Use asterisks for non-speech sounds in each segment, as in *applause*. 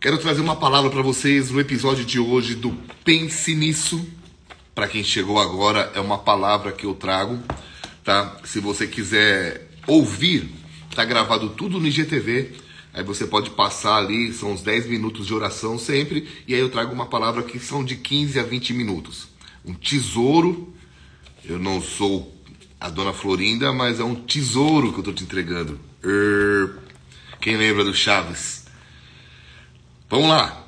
Quero trazer uma palavra para vocês no episódio de hoje do Pense Nisso. Para quem chegou agora, é uma palavra que eu trago, tá? Se você quiser ouvir, tá gravado tudo no IGTV. Aí você pode passar ali, são uns 10 minutos de oração sempre, e aí eu trago uma palavra que são de 15 a 20 minutos. Um tesouro. Eu não sou a dona Florinda, mas é um tesouro que eu tô te entregando. Er... Quem lembra do Chaves? Vamos lá.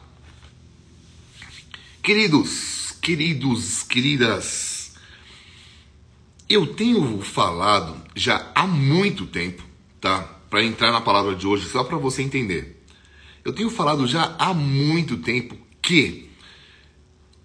Queridos, queridos, queridas, eu tenho falado já há muito tempo, tá? Para entrar na palavra de hoje, só para você entender. Eu tenho falado já há muito tempo que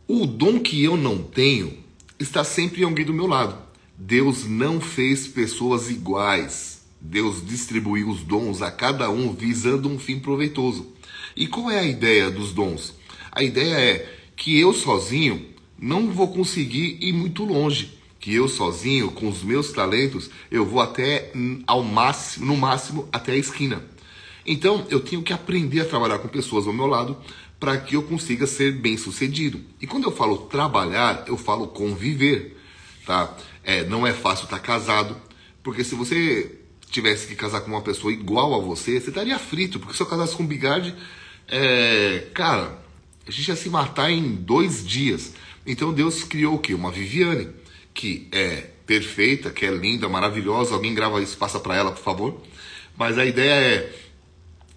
o dom que eu não tenho está sempre em alguém do meu lado. Deus não fez pessoas iguais. Deus distribuiu os dons a cada um visando um fim proveitoso. E qual é a ideia dos dons? A ideia é que eu sozinho não vou conseguir ir muito longe. Que eu sozinho, com os meus talentos, eu vou até ao máximo, no máximo até a esquina. Então eu tenho que aprender a trabalhar com pessoas ao meu lado para que eu consiga ser bem sucedido. E quando eu falo trabalhar, eu falo conviver, tá? É, não é fácil estar casado, porque se você tivesse que casar com uma pessoa igual a você, você estaria frito, porque se eu casasse com um bigode, é, cara, a gente ia se matar em dois dias. Então Deus criou o quê? Uma Viviane, que é perfeita, que é linda, maravilhosa. Alguém grava isso, passa para ela, por favor. Mas a ideia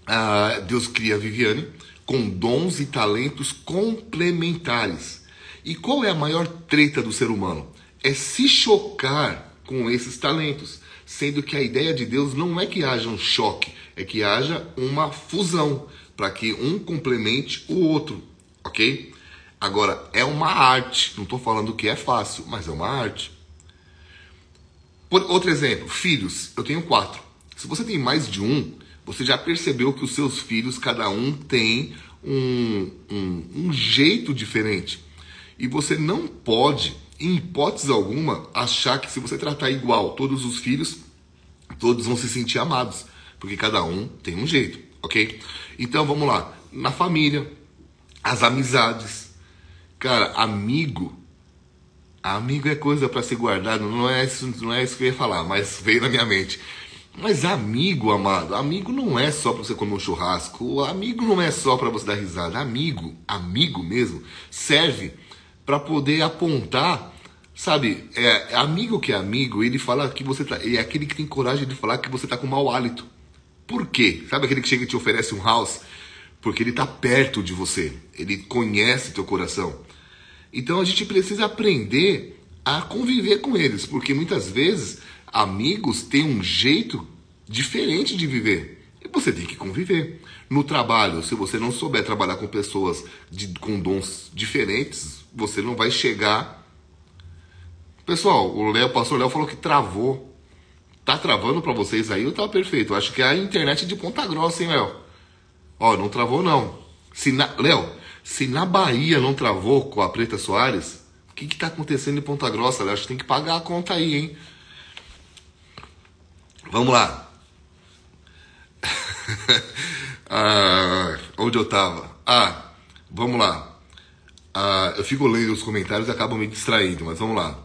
é: Deus cria a Viviane com dons e talentos complementares. E qual é a maior treta do ser humano? É se chocar com esses talentos. Sendo que a ideia de Deus não é que haja um choque, é que haja uma fusão para que um complemente o outro, ok? Agora, é uma arte, não estou falando que é fácil, mas é uma arte. Por, outro exemplo, filhos, eu tenho quatro. Se você tem mais de um, você já percebeu que os seus filhos, cada um tem um, um, um jeito diferente. E você não pode, em hipótese alguma, achar que se você tratar igual todos os filhos, todos vão se sentir amados. Porque cada um tem um jeito ok? Então vamos lá. Na família, as amizades. Cara, amigo. Amigo é coisa para ser guardado, não é, isso, não é isso que eu ia falar, mas veio na minha mente. Mas amigo, amado, amigo não é só para você comer um churrasco, amigo não é só para você dar risada. Amigo, amigo mesmo, serve para poder apontar, sabe? É, amigo que é amigo, ele fala que você tá, é aquele que tem coragem de falar que você tá com mau hálito. Por quê? Sabe aquele que chega e te oferece um house? Porque ele está perto de você, ele conhece teu coração. Então a gente precisa aprender a conviver com eles, porque muitas vezes amigos têm um jeito diferente de viver e você tem que conviver. No trabalho, se você não souber trabalhar com pessoas de, com dons diferentes, você não vai chegar. Pessoal, o Léo, o pastor Léo falou que travou. Tá travando para vocês aí ou tá perfeito? Acho que é a internet de ponta grossa, hein, Léo? Ó, não travou não. Se na... Léo, se na Bahia não travou com a Preta Soares, o que que tá acontecendo em Ponta Grossa, Léo? Acho que tem que pagar a conta aí, hein? Vamos lá. *laughs* ah, onde eu tava? Ah, vamos lá. Ah, eu fico lendo os comentários e acabo me distraindo, mas vamos lá.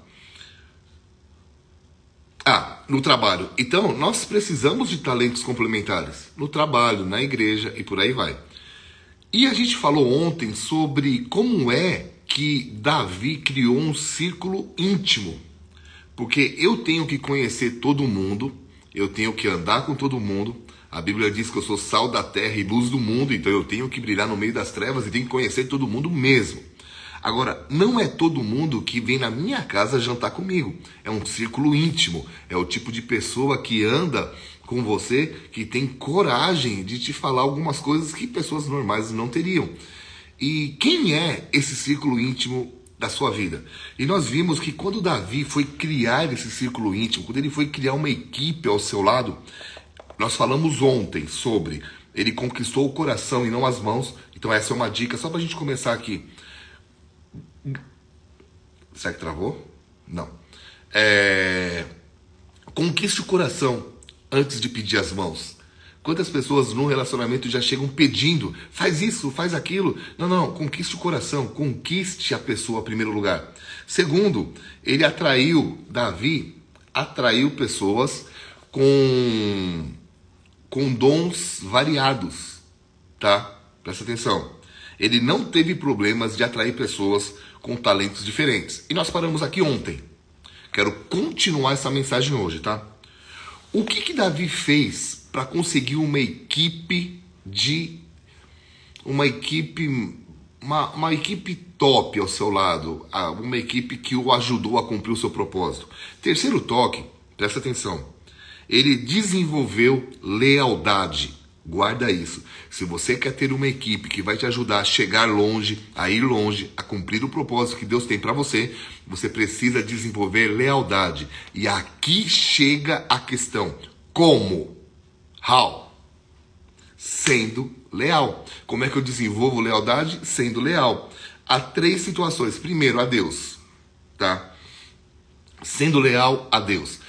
Ah, no trabalho. Então, nós precisamos de talentos complementares no trabalho, na igreja e por aí vai. E a gente falou ontem sobre como é que Davi criou um círculo íntimo. Porque eu tenho que conhecer todo mundo, eu tenho que andar com todo mundo. A Bíblia diz que eu sou sal da terra e luz do mundo, então eu tenho que brilhar no meio das trevas e tenho que conhecer todo mundo mesmo. Agora, não é todo mundo que vem na minha casa jantar comigo. É um círculo íntimo. É o tipo de pessoa que anda com você, que tem coragem de te falar algumas coisas que pessoas normais não teriam. E quem é esse círculo íntimo da sua vida? E nós vimos que quando Davi foi criar esse círculo íntimo, quando ele foi criar uma equipe ao seu lado, nós falamos ontem sobre ele conquistou o coração e não as mãos. Então essa é uma dica só para a gente começar aqui. Será que travou? Não. É... Conquiste o coração antes de pedir as mãos. Quantas pessoas no relacionamento já chegam pedindo, faz isso, faz aquilo. Não, não, conquiste o coração, conquiste a pessoa em primeiro lugar. Segundo, ele atraiu, Davi atraiu pessoas com, com dons variados, tá? Presta atenção. Ele não teve problemas de atrair pessoas com talentos diferentes. E nós paramos aqui ontem. Quero continuar essa mensagem hoje, tá? O que que Davi fez para conseguir uma equipe de uma equipe uma, uma equipe top ao seu lado, uma equipe que o ajudou a cumprir o seu propósito. Terceiro toque, presta atenção. Ele desenvolveu lealdade. Guarda isso. Se você quer ter uma equipe que vai te ajudar a chegar longe, a ir longe, a cumprir o propósito que Deus tem para você, você precisa desenvolver lealdade. E aqui chega a questão: como? How? Sendo leal. Como é que eu desenvolvo lealdade? Sendo leal. Há três situações. Primeiro, a Deus. Tá? Sendo leal a Deus.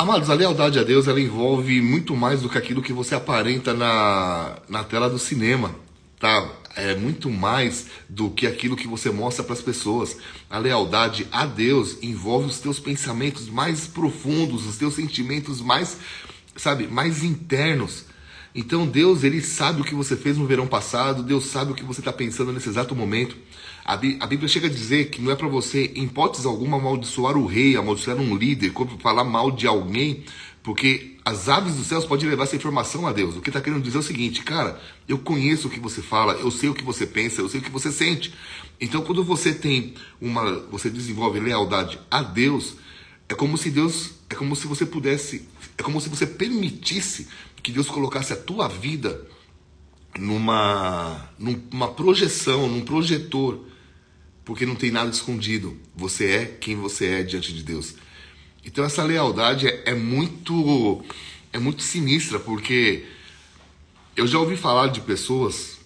Amados, a lealdade a Deus ela envolve muito mais do que aquilo que você aparenta na, na tela do cinema, tá? É muito mais do que aquilo que você mostra para as pessoas. A lealdade a Deus envolve os teus pensamentos mais profundos, os teus sentimentos mais sabe, mais internos. Então Deus, ele sabe o que você fez no verão passado, Deus sabe o que você está pensando nesse exato momento. A, Bíblia chega a dizer que não é para você, em hipótese alguma, amaldiçoar o rei, amaldiçoar um líder, falar mal de alguém, porque as aves dos céus podem levar essa informação a Deus. O que está querendo dizer é o seguinte, cara, eu conheço o que você fala, eu sei o que você pensa, eu sei o que você sente. Então, quando você tem uma, você desenvolve lealdade a Deus, é como se Deus, é como se você pudesse é como se você permitisse que Deus colocasse a tua vida numa, numa projeção, num projetor, porque não tem nada escondido. Você é quem você é diante de Deus. Então essa lealdade é, é muito é muito sinistra, porque eu já ouvi falar de pessoas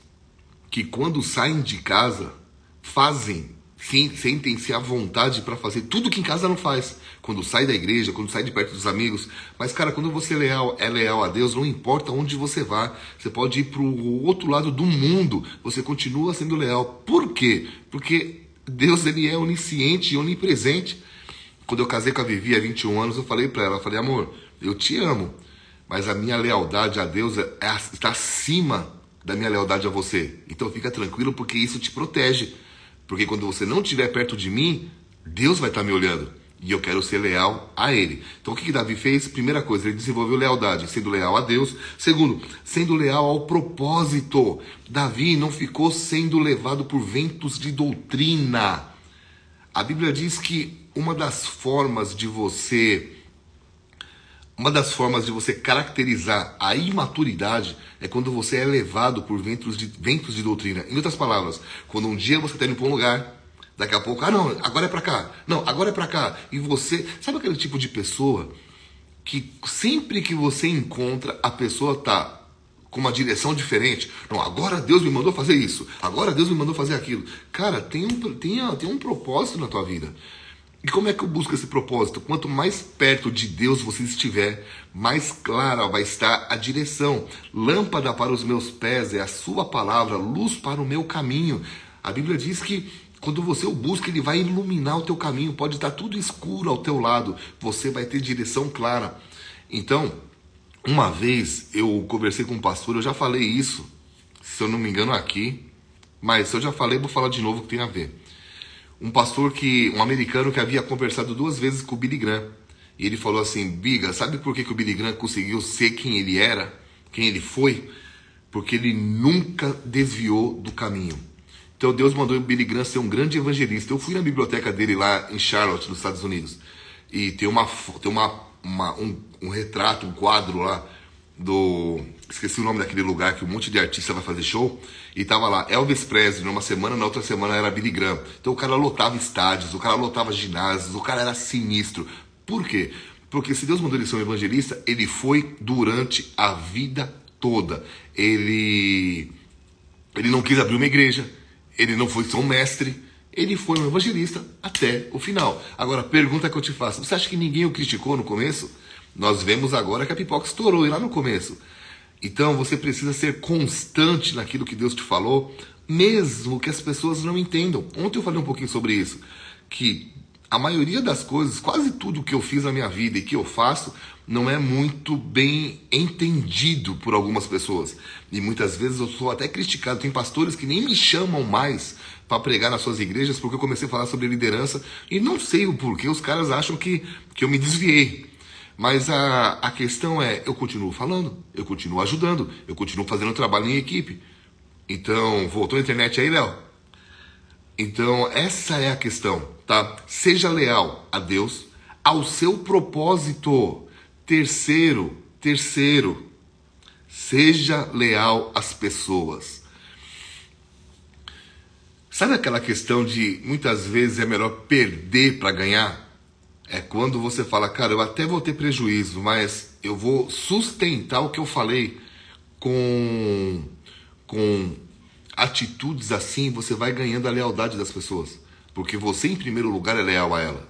que quando saem de casa fazem sentem-se à vontade para fazer tudo que em casa não faz. Quando sai da igreja, quando sai de perto dos amigos. Mas, cara, quando você é leal, é leal a Deus, não importa onde você vá. Você pode ir para o outro lado do mundo. Você continua sendo leal. Por quê? Porque Deus ele é onisciente e onipresente. Quando eu casei com a Vivi há 21 anos, eu falei para ela, eu falei, amor, eu te amo, mas a minha lealdade a Deus é, é, está acima da minha lealdade a você. Então fica tranquilo porque isso te protege. Porque quando você não estiver perto de mim, Deus vai estar me olhando. E eu quero ser leal a Ele. Então o que, que Davi fez? Primeira coisa, ele desenvolveu lealdade, sendo leal a Deus. Segundo, sendo leal ao propósito. Davi não ficou sendo levado por ventos de doutrina. A Bíblia diz que uma das formas de você uma das formas de você caracterizar a imaturidade é quando você é levado por ventos de, ventos de doutrina. Em outras palavras, quando um dia você está indo para um lugar, daqui a pouco, ah não, agora é para cá, não, agora é para cá, e você, sabe aquele tipo de pessoa que sempre que você encontra, a pessoa tá com uma direção diferente. Não, agora Deus me mandou fazer isso, agora Deus me mandou fazer aquilo. Cara, tem um, tem, tem um propósito na tua vida. E como é que eu busco esse propósito? Quanto mais perto de Deus você estiver, mais clara vai estar a direção. Lâmpada para os meus pés é a sua palavra, luz para o meu caminho. A Bíblia diz que quando você o busca, ele vai iluminar o teu caminho. Pode estar tudo escuro ao teu lado, você vai ter direção clara. Então, uma vez eu conversei com um pastor, eu já falei isso, se eu não me engano aqui, mas se eu já falei, vou falar de novo que tem a ver um pastor que, um americano que havia conversado duas vezes com o Billy Graham. E ele falou assim: Biga, sabe por que, que o Billy Graham conseguiu ser quem ele era, quem ele foi? Porque ele nunca desviou do caminho. Então Deus mandou o Billy Graham ser um grande evangelista. Eu fui na biblioteca dele lá em Charlotte, nos Estados Unidos. E tem, uma, tem uma, uma um, um retrato, um quadro lá do. Esqueci o nome daquele lugar que um monte de artista vai fazer show. E tava lá Elvis Presley numa semana, na outra semana era Billy Graham. Então o cara lotava estádios, o cara lotava ginásios, o cara era sinistro. Por quê? Porque se Deus mandou ele ser um evangelista, ele foi durante a vida toda. Ele. Ele não quis abrir uma igreja, ele não foi só um mestre, ele foi um evangelista até o final. Agora, pergunta que eu te faço: você acha que ninguém o criticou no começo? Nós vemos agora que a pipoca estourou e lá no começo. Então você precisa ser constante naquilo que Deus te falou, mesmo que as pessoas não entendam. Ontem eu falei um pouquinho sobre isso, que a maioria das coisas, quase tudo que eu fiz na minha vida e que eu faço, não é muito bem entendido por algumas pessoas. E muitas vezes eu sou até criticado. Tem pastores que nem me chamam mais para pregar nas suas igrejas porque eu comecei a falar sobre liderança e não sei o porquê. Os caras acham que, que eu me desviei. Mas a, a questão é: eu continuo falando, eu continuo ajudando, eu continuo fazendo trabalho em equipe. Então, voltou a internet aí, Léo? Então, essa é a questão, tá? Seja leal a Deus, ao seu propósito. Terceiro, terceiro, seja leal às pessoas. Sabe aquela questão de muitas vezes é melhor perder para ganhar? É quando você fala, cara, eu até vou ter prejuízo, mas eu vou sustentar o que eu falei com, com atitudes assim, você vai ganhando a lealdade das pessoas. Porque você, em primeiro lugar, é leal a ela.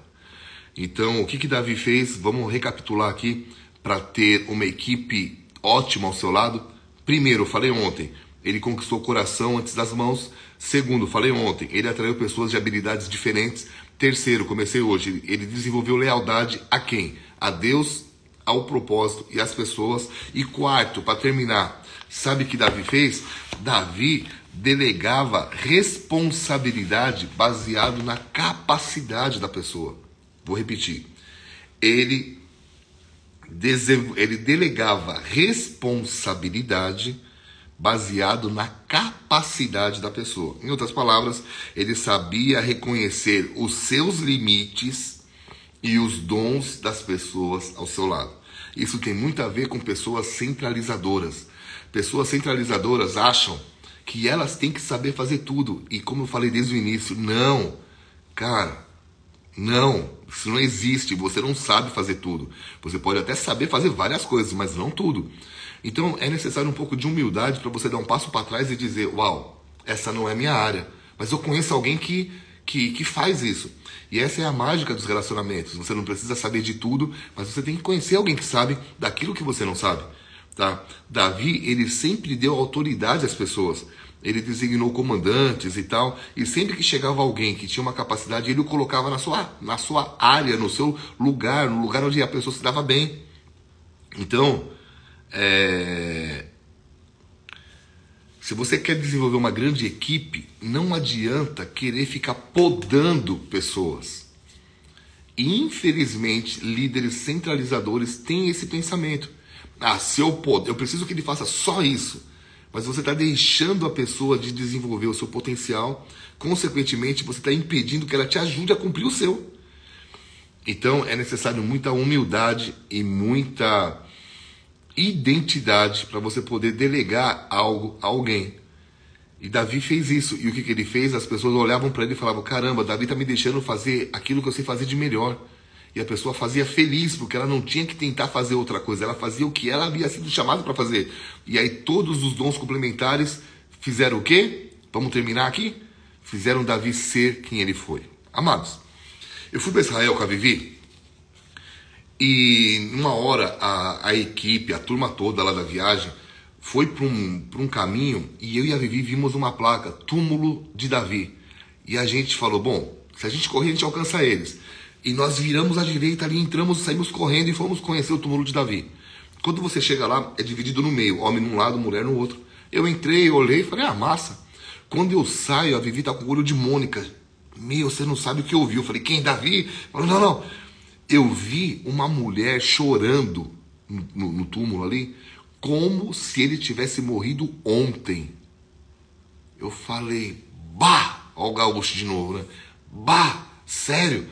Então, o que, que Davi fez? Vamos recapitular aqui para ter uma equipe ótima ao seu lado. Primeiro, falei ontem, ele conquistou o coração antes das mãos. Segundo, falei ontem, ele atraiu pessoas de habilidades diferentes. Terceiro, comecei hoje, ele desenvolveu lealdade a quem? A Deus, ao propósito e às pessoas. E quarto, para terminar, sabe o que Davi fez? Davi delegava responsabilidade baseado na capacidade da pessoa. Vou repetir. Ele, ele delegava responsabilidade baseado na capacidade da pessoa. Em outras palavras, ele sabia reconhecer os seus limites e os dons das pessoas ao seu lado. Isso tem muito a ver com pessoas centralizadoras. Pessoas centralizadoras acham que elas têm que saber fazer tudo. E como eu falei desde o início, não. Cara, não, isso não existe. Você não sabe fazer tudo. Você pode até saber fazer várias coisas, mas não tudo. Então é necessário um pouco de humildade para você dar um passo para trás e dizer: Uau, essa não é minha área. Mas eu conheço alguém que, que, que faz isso. E essa é a mágica dos relacionamentos. Você não precisa saber de tudo, mas você tem que conhecer alguém que sabe daquilo que você não sabe. Tá? Davi, ele sempre deu autoridade às pessoas ele designou comandantes e tal, e sempre que chegava alguém que tinha uma capacidade, ele o colocava na sua, na sua área, no seu lugar, no lugar onde a pessoa se dava bem. Então, é... se você quer desenvolver uma grande equipe, não adianta querer ficar podando pessoas. Infelizmente, líderes centralizadores têm esse pensamento. Ah, se eu poder, eu preciso que ele faça só isso mas você está deixando a pessoa de desenvolver o seu potencial, consequentemente, você está impedindo que ela te ajude a cumprir o seu. Então é necessário muita humildade e muita identidade para você poder delegar algo a alguém. E Davi fez isso. E o que, que ele fez? As pessoas olhavam para ele e falavam: Caramba, Davi está me deixando fazer aquilo que eu sei fazer de melhor. E a pessoa fazia feliz, porque ela não tinha que tentar fazer outra coisa, ela fazia o que ela havia sido chamada para fazer. E aí todos os dons complementares fizeram o quê? Vamos terminar aqui? Fizeram Davi ser quem ele foi. Amados, eu fui para Israel com a Vivi e numa hora a, a equipe, a turma toda lá da viagem, foi para um, um caminho e eu e a Vivi vimos uma placa, túmulo de Davi. E a gente falou, bom, se a gente correr a gente alcança eles. E nós viramos à direita ali, entramos, saímos correndo e fomos conhecer o túmulo de Davi. Quando você chega lá, é dividido no meio, homem num lado, mulher no outro. Eu entrei, olhei e falei, ah, massa. Quando eu saio, a Vivi tá com o olho de Mônica. Meu, você não sabe o que eu. Eu falei, quem? Davi? Falei, não, não. Eu vi uma mulher chorando no, no túmulo ali, como se ele tivesse morrido ontem. Eu falei, bah! Olha o gaúcho de novo, né? Bah! Sério?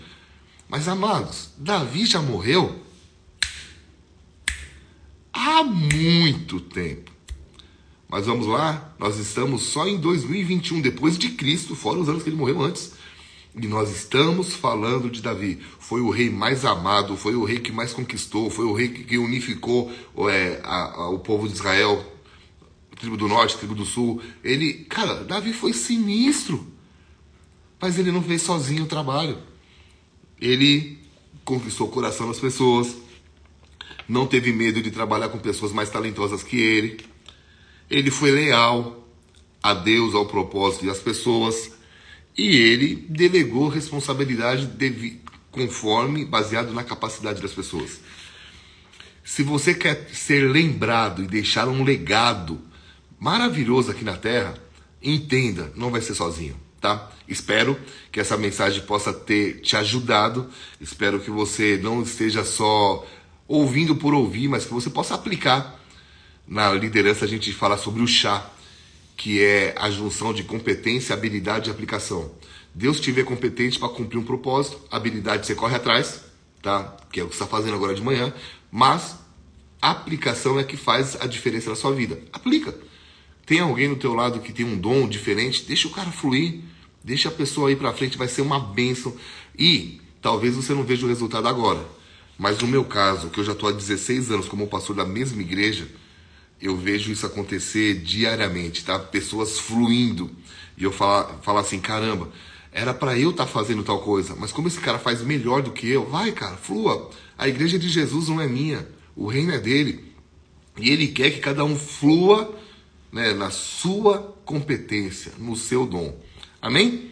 Mas amados, Davi já morreu há muito tempo. Mas vamos lá, nós estamos só em 2021, depois de Cristo, fora os anos que ele morreu antes. E nós estamos falando de Davi. Foi o rei mais amado, foi o rei que mais conquistou, foi o rei que unificou é, a, a, o povo de Israel, tribo do norte, tribo do sul. Ele, cara, Davi foi sinistro. Mas ele não fez sozinho o trabalho ele conquistou o coração das pessoas. não teve medo de trabalhar com pessoas mais talentosas que ele. Ele foi leal a Deus, ao propósito e às pessoas. E ele delegou responsabilidade conforme baseado na capacidade das pessoas. Se você quer ser lembrado e deixar um legado maravilhoso aqui na Terra, entenda, não vai ser sozinho, tá? Espero que essa mensagem possa ter te ajudado. Espero que você não esteja só ouvindo por ouvir, mas que você possa aplicar. Na liderança a gente fala sobre o chá, que é a junção de competência, habilidade e aplicação. Deus te vê competente para cumprir um propósito, habilidade você corre atrás, tá? Que é o que você está fazendo agora de manhã, mas a aplicação é que faz a diferença na sua vida. Aplica. Tem alguém no teu lado que tem um dom diferente, deixa o cara fluir, deixa a pessoa ir para frente, vai ser uma bênção. E talvez você não veja o resultado agora, mas no meu caso, que eu já estou há 16 anos como pastor da mesma igreja, eu vejo isso acontecer diariamente, tá? Pessoas fluindo. E eu falar, falar assim, caramba, era para eu estar tá fazendo tal coisa, mas como esse cara faz melhor do que eu, vai, cara, flua. A igreja de Jesus não é minha, o reino é dele. E ele quer que cada um flua né, na sua competência, no seu dom. Amém?